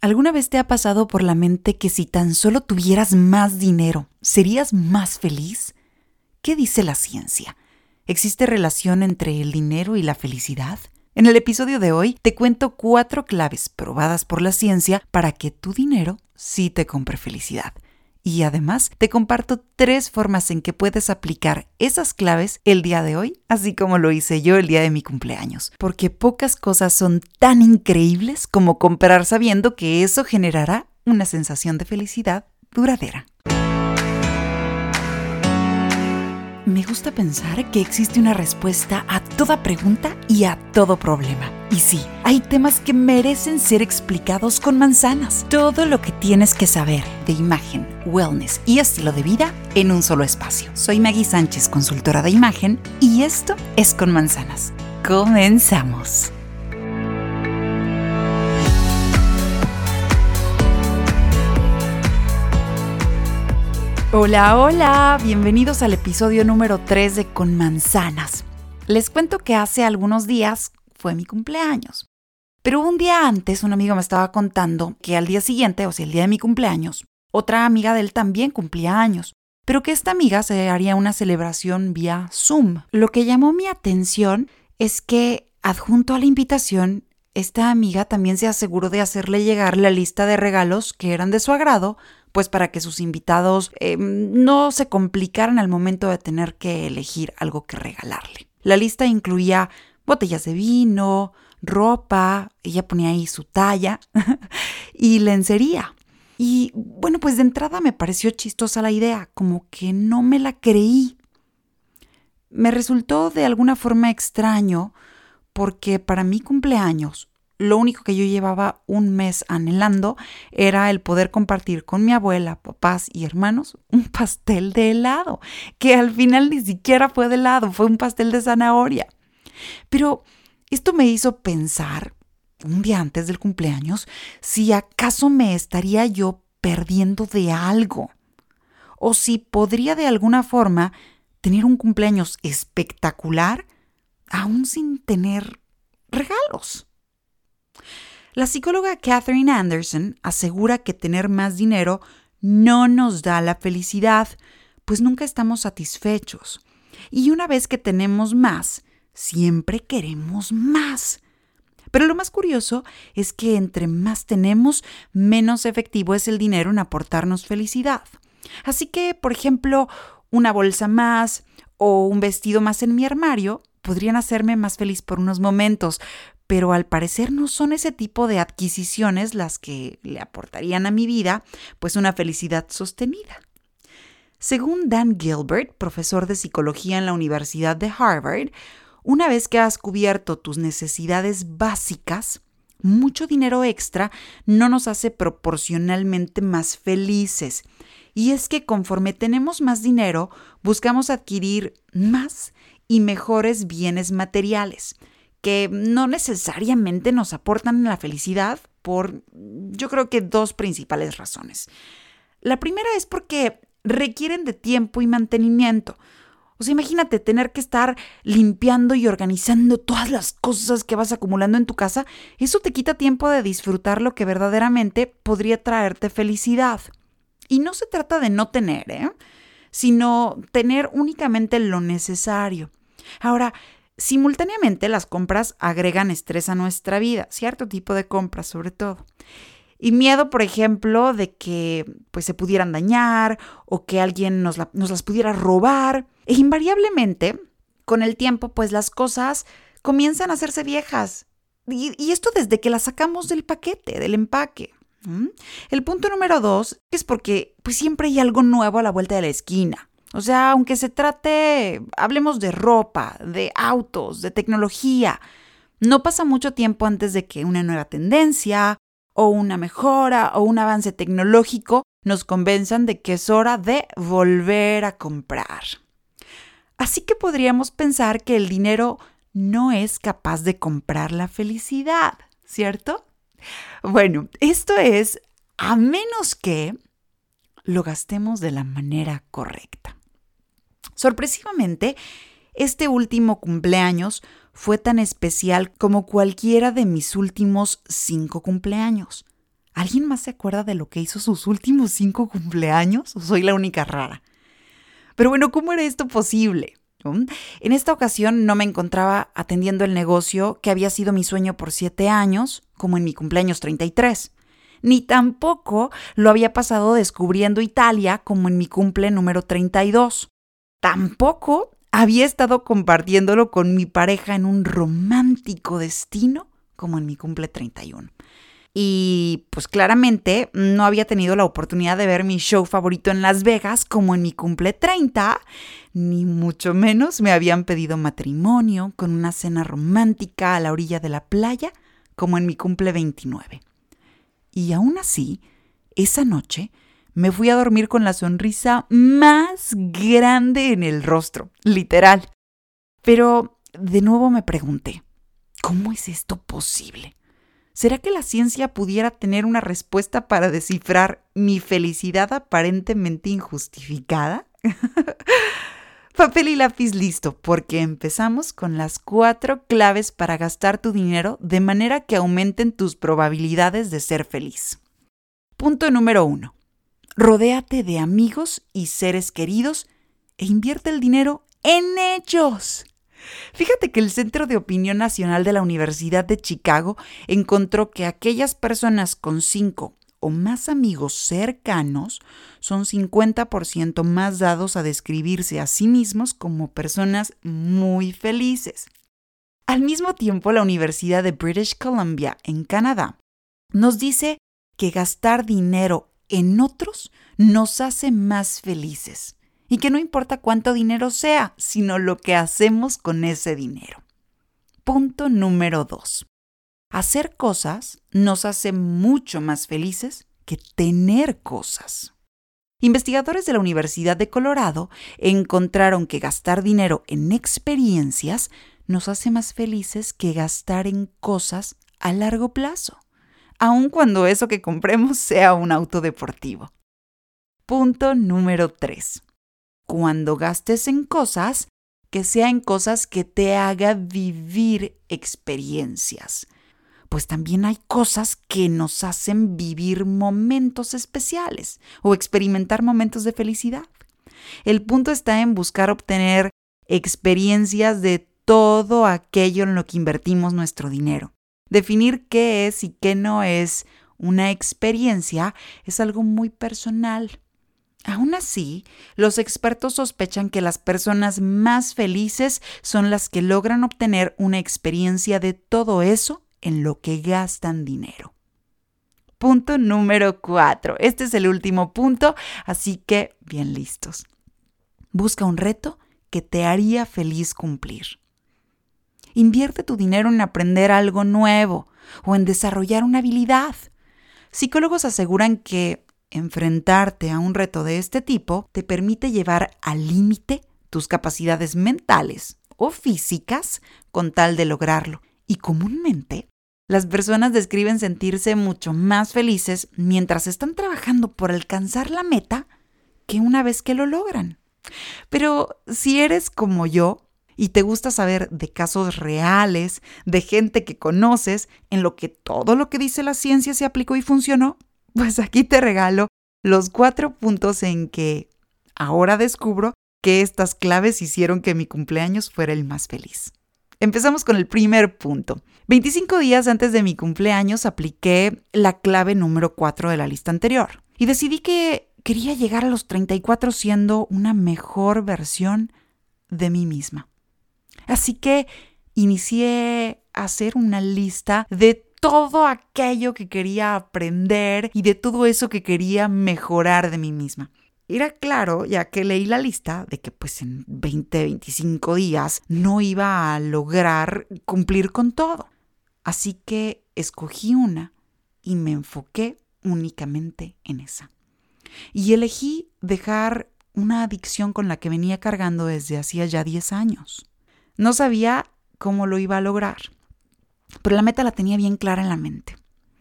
¿Alguna vez te ha pasado por la mente que si tan solo tuvieras más dinero, serías más feliz? ¿Qué dice la ciencia? ¿Existe relación entre el dinero y la felicidad? En el episodio de hoy te cuento cuatro claves probadas por la ciencia para que tu dinero sí te compre felicidad. Y además te comparto tres formas en que puedes aplicar esas claves el día de hoy, así como lo hice yo el día de mi cumpleaños. Porque pocas cosas son tan increíbles como comprar sabiendo que eso generará una sensación de felicidad duradera. Me gusta pensar que existe una respuesta a toda pregunta y a todo problema. Y sí, hay temas que merecen ser explicados con manzanas. Todo lo que tienes que saber de imagen, wellness y estilo de vida en un solo espacio. Soy Maggie Sánchez, consultora de imagen, y esto es con manzanas. Comenzamos. Hola, hola, bienvenidos al episodio número 3 de Con Manzanas. Les cuento que hace algunos días fue mi cumpleaños. Pero un día antes un amigo me estaba contando que al día siguiente, o sea, el día de mi cumpleaños, otra amiga de él también cumplía años, pero que esta amiga se haría una celebración vía Zoom. Lo que llamó mi atención es que adjunto a la invitación, esta amiga también se aseguró de hacerle llegar la lista de regalos que eran de su agrado pues para que sus invitados eh, no se complicaran al momento de tener que elegir algo que regalarle. La lista incluía botellas de vino, ropa, ella ponía ahí su talla y lencería. Y bueno, pues de entrada me pareció chistosa la idea, como que no me la creí. Me resultó de alguna forma extraño porque para mi cumpleaños lo único que yo llevaba un mes anhelando era el poder compartir con mi abuela, papás y hermanos un pastel de helado, que al final ni siquiera fue de helado, fue un pastel de zanahoria. Pero esto me hizo pensar, un día antes del cumpleaños, si acaso me estaría yo perdiendo de algo, o si podría de alguna forma tener un cumpleaños espectacular aún sin tener regalos. La psicóloga Catherine Anderson asegura que tener más dinero no nos da la felicidad, pues nunca estamos satisfechos. Y una vez que tenemos más, siempre queremos más. Pero lo más curioso es que entre más tenemos, menos efectivo es el dinero en aportarnos felicidad. Así que, por ejemplo, una bolsa más o un vestido más en mi armario podrían hacerme más feliz por unos momentos, pero al parecer no son ese tipo de adquisiciones las que le aportarían a mi vida pues una felicidad sostenida. Según Dan Gilbert, profesor de psicología en la Universidad de Harvard, una vez que has cubierto tus necesidades básicas, mucho dinero extra no nos hace proporcionalmente más felices. Y es que conforme tenemos más dinero, buscamos adquirir más y mejores bienes materiales que no necesariamente nos aportan la felicidad por, yo creo que dos principales razones. La primera es porque requieren de tiempo y mantenimiento. O sea, imagínate tener que estar limpiando y organizando todas las cosas que vas acumulando en tu casa. Eso te quita tiempo de disfrutar lo que verdaderamente podría traerte felicidad. Y no se trata de no tener, ¿eh? sino tener únicamente lo necesario. Ahora, Simultáneamente las compras agregan estrés a nuestra vida, cierto tipo de compras sobre todo. Y miedo, por ejemplo, de que pues, se pudieran dañar o que alguien nos, las pudiera robar. E invariablemente, con el tiempo, pues las cosas comienzan a hacerse viejas. Y, esto desde que las sacamos del paquete, del empaque. El punto número dos es porque pues, siempre hay algo nuevo a la vuelta de la esquina. O sea, aunque se trate, hablemos de ropa, de autos, de tecnología, no pasa mucho tiempo antes de que una nueva tendencia o una mejora o un avance tecnológico nos convenzan de que es hora de volver a comprar. Así que podríamos pensar que el dinero no es capaz de comprar la felicidad, ¿cierto? Bueno, esto es a menos que lo gastemos de la manera correcta. Sorpresivamente, este último cumpleaños fue tan especial como cualquiera de mis últimos cinco cumpleaños. ¿Alguien más se acuerda de lo que hizo sus últimos cinco cumpleaños? ¿O soy la única rara? Pero bueno, ¿cómo era esto posible? En esta ocasión no me encontraba atendiendo el negocio que había sido mi sueño por siete años, como en mi cumpleaños 33. Ni tampoco lo había pasado descubriendo Italia como en mi cumple número 32. Tampoco había estado compartiéndolo con mi pareja en un romántico destino como en mi cumple 31. Y pues claramente no había tenido la oportunidad de ver mi show favorito en Las Vegas como en mi cumple 30, ni mucho menos me habían pedido matrimonio con una cena romántica a la orilla de la playa como en mi cumple 29. Y aún así, esa noche me fui a dormir con la sonrisa más grande en el rostro, literal. Pero de nuevo me pregunté, ¿cómo es esto posible? ¿Será que la ciencia pudiera tener una respuesta para descifrar mi felicidad aparentemente injustificada? Papel y lápiz listo, porque empezamos con las cuatro claves para gastar tu dinero de manera que aumenten tus probabilidades de ser feliz. Punto número uno. Rodéate de amigos y seres queridos e invierte el dinero en ellos. Fíjate que el Centro de Opinión Nacional de la Universidad de Chicago encontró que aquellas personas con cinco o más amigos cercanos son 50% más dados a describirse a sí mismos como personas muy felices. Al mismo tiempo, la Universidad de British Columbia en Canadá nos dice que gastar dinero en otros nos hace más felices y que no importa cuánto dinero sea, sino lo que hacemos con ese dinero. Punto número 2. Hacer cosas nos hace mucho más felices que tener cosas. Investigadores de la Universidad de Colorado encontraron que gastar dinero en experiencias nos hace más felices que gastar en cosas a largo plazo, aun cuando eso que compremos sea un auto deportivo. Punto número 3 cuando gastes en cosas, que sea en cosas que te haga vivir experiencias. Pues también hay cosas que nos hacen vivir momentos especiales o experimentar momentos de felicidad. El punto está en buscar obtener experiencias de todo aquello en lo que invertimos nuestro dinero. Definir qué es y qué no es una experiencia es algo muy personal. Aún así, los expertos sospechan que las personas más felices son las que logran obtener una experiencia de todo eso en lo que gastan dinero. Punto número 4. Este es el último punto, así que bien listos. Busca un reto que te haría feliz cumplir. Invierte tu dinero en aprender algo nuevo o en desarrollar una habilidad. Psicólogos aseguran que Enfrentarte a un reto de este tipo te permite llevar al límite tus capacidades mentales o físicas con tal de lograrlo. Y comúnmente, las personas describen sentirse mucho más felices mientras están trabajando por alcanzar la meta que una vez que lo logran. Pero si eres como yo y te gusta saber de casos reales, de gente que conoces, en lo que todo lo que dice la ciencia se aplicó y funcionó, pues aquí te regalo los cuatro puntos en que ahora descubro que estas claves hicieron que mi cumpleaños fuera el más feliz. Empezamos con el primer punto. 25 días antes de mi cumpleaños apliqué la clave número 4 de la lista anterior y decidí que quería llegar a los 34 siendo una mejor versión de mí misma. Así que inicié a hacer una lista de todo aquello que quería aprender y de todo eso que quería mejorar de mí misma. Era claro, ya que leí la lista, de que pues en 20, 25 días no iba a lograr cumplir con todo. Así que escogí una y me enfoqué únicamente en esa. Y elegí dejar una adicción con la que venía cargando desde hacía ya 10 años. No sabía cómo lo iba a lograr pero la meta la tenía bien clara en la mente.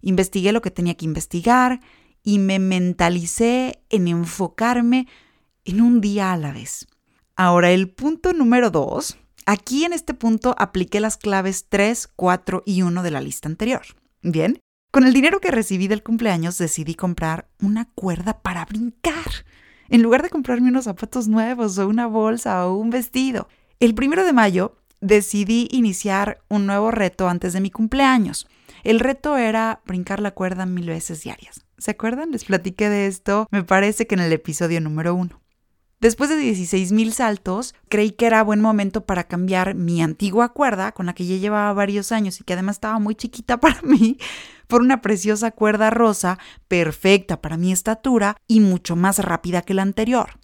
Investigué lo que tenía que investigar y me mentalicé en enfocarme en un día a la vez. Ahora, el punto número dos. Aquí en este punto apliqué las claves 3, 4 y 1 de la lista anterior. Bien, Con el dinero que recibí del cumpleaños decidí comprar una cuerda para brincar, en lugar de comprarme unos zapatos nuevos o una bolsa o un vestido. El primero de mayo decidí iniciar un nuevo reto antes de mi cumpleaños. El reto era brincar la cuerda mil veces diarias. ¿Se acuerdan? Les platiqué de esto, me parece que en el episodio número uno. Después de 16.000 saltos, creí que era buen momento para cambiar mi antigua cuerda, con la que ya llevaba varios años y que además estaba muy chiquita para mí, por una preciosa cuerda rosa, perfecta para mi estatura y mucho más rápida que la anterior.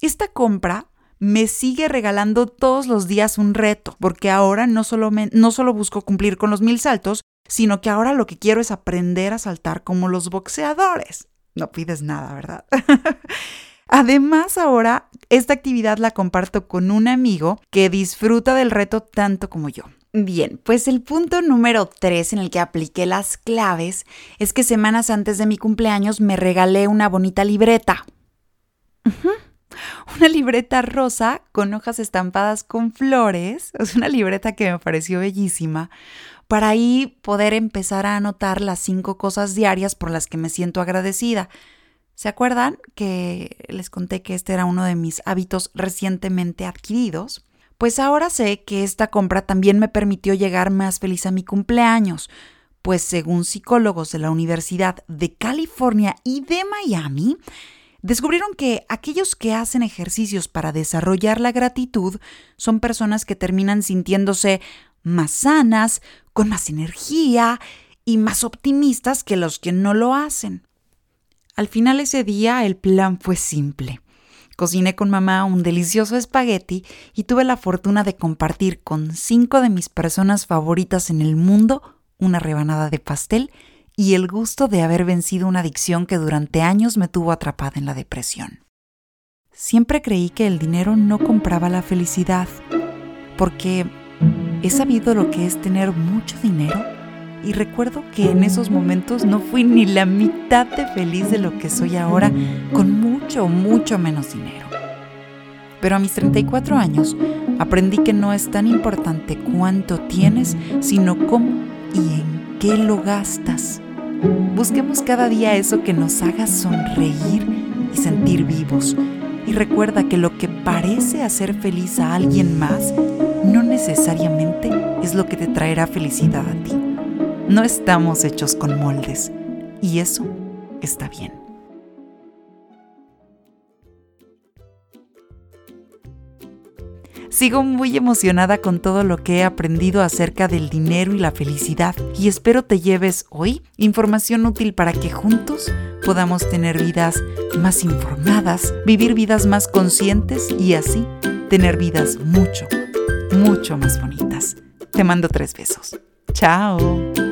Esta compra me sigue regalando todos los días un reto, porque ahora no solo, no solo busco cumplir con los mil saltos, sino que ahora lo que quiero es aprender a saltar como los boxeadores. No pides nada, ¿verdad? Además, ahora esta actividad la comparto con un amigo que disfruta del reto tanto como yo. Bien, pues el punto número 3 en el que apliqué las claves es que semanas antes de mi cumpleaños me regalé una bonita libreta. Una libreta rosa con hojas estampadas con flores. Es una libreta que me pareció bellísima. Para ahí poder empezar a anotar las cinco cosas diarias por las que me siento agradecida. ¿Se acuerdan que les conté que este era uno de mis hábitos recientemente adquiridos? Pues ahora sé que esta compra también me permitió llegar más feliz a mi cumpleaños, pues según psicólogos de la Universidad de California y de Miami, descubrieron que aquellos que hacen ejercicios para desarrollar la gratitud son personas que terminan sintiéndose más sanas, con más energía y más optimistas que los que no lo hacen. Al final ese día el plan fue simple. Cociné con mamá un delicioso espagueti y tuve la fortuna de compartir con cinco de mis personas favoritas en el mundo una rebanada de pastel y el gusto de haber vencido una adicción que durante años me tuvo atrapada en la depresión. Siempre creí que el dinero no compraba la felicidad, porque he sabido lo que es tener mucho dinero y recuerdo que en esos momentos no fui ni la mitad de feliz de lo que soy ahora con mucho, mucho menos dinero. Pero a mis 34 años aprendí que no es tan importante cuánto tienes, sino cómo y en qué lo gastas. Busquemos cada día eso que nos haga sonreír y sentir vivos. Y recuerda que lo que parece hacer feliz a alguien más no necesariamente es lo que te traerá felicidad a ti. No estamos hechos con moldes y eso está bien. Sigo muy emocionada con todo lo que he aprendido acerca del dinero y la felicidad y espero te lleves hoy información útil para que juntos podamos tener vidas más informadas, vivir vidas más conscientes y así tener vidas mucho, mucho más bonitas. Te mando tres besos. Chao.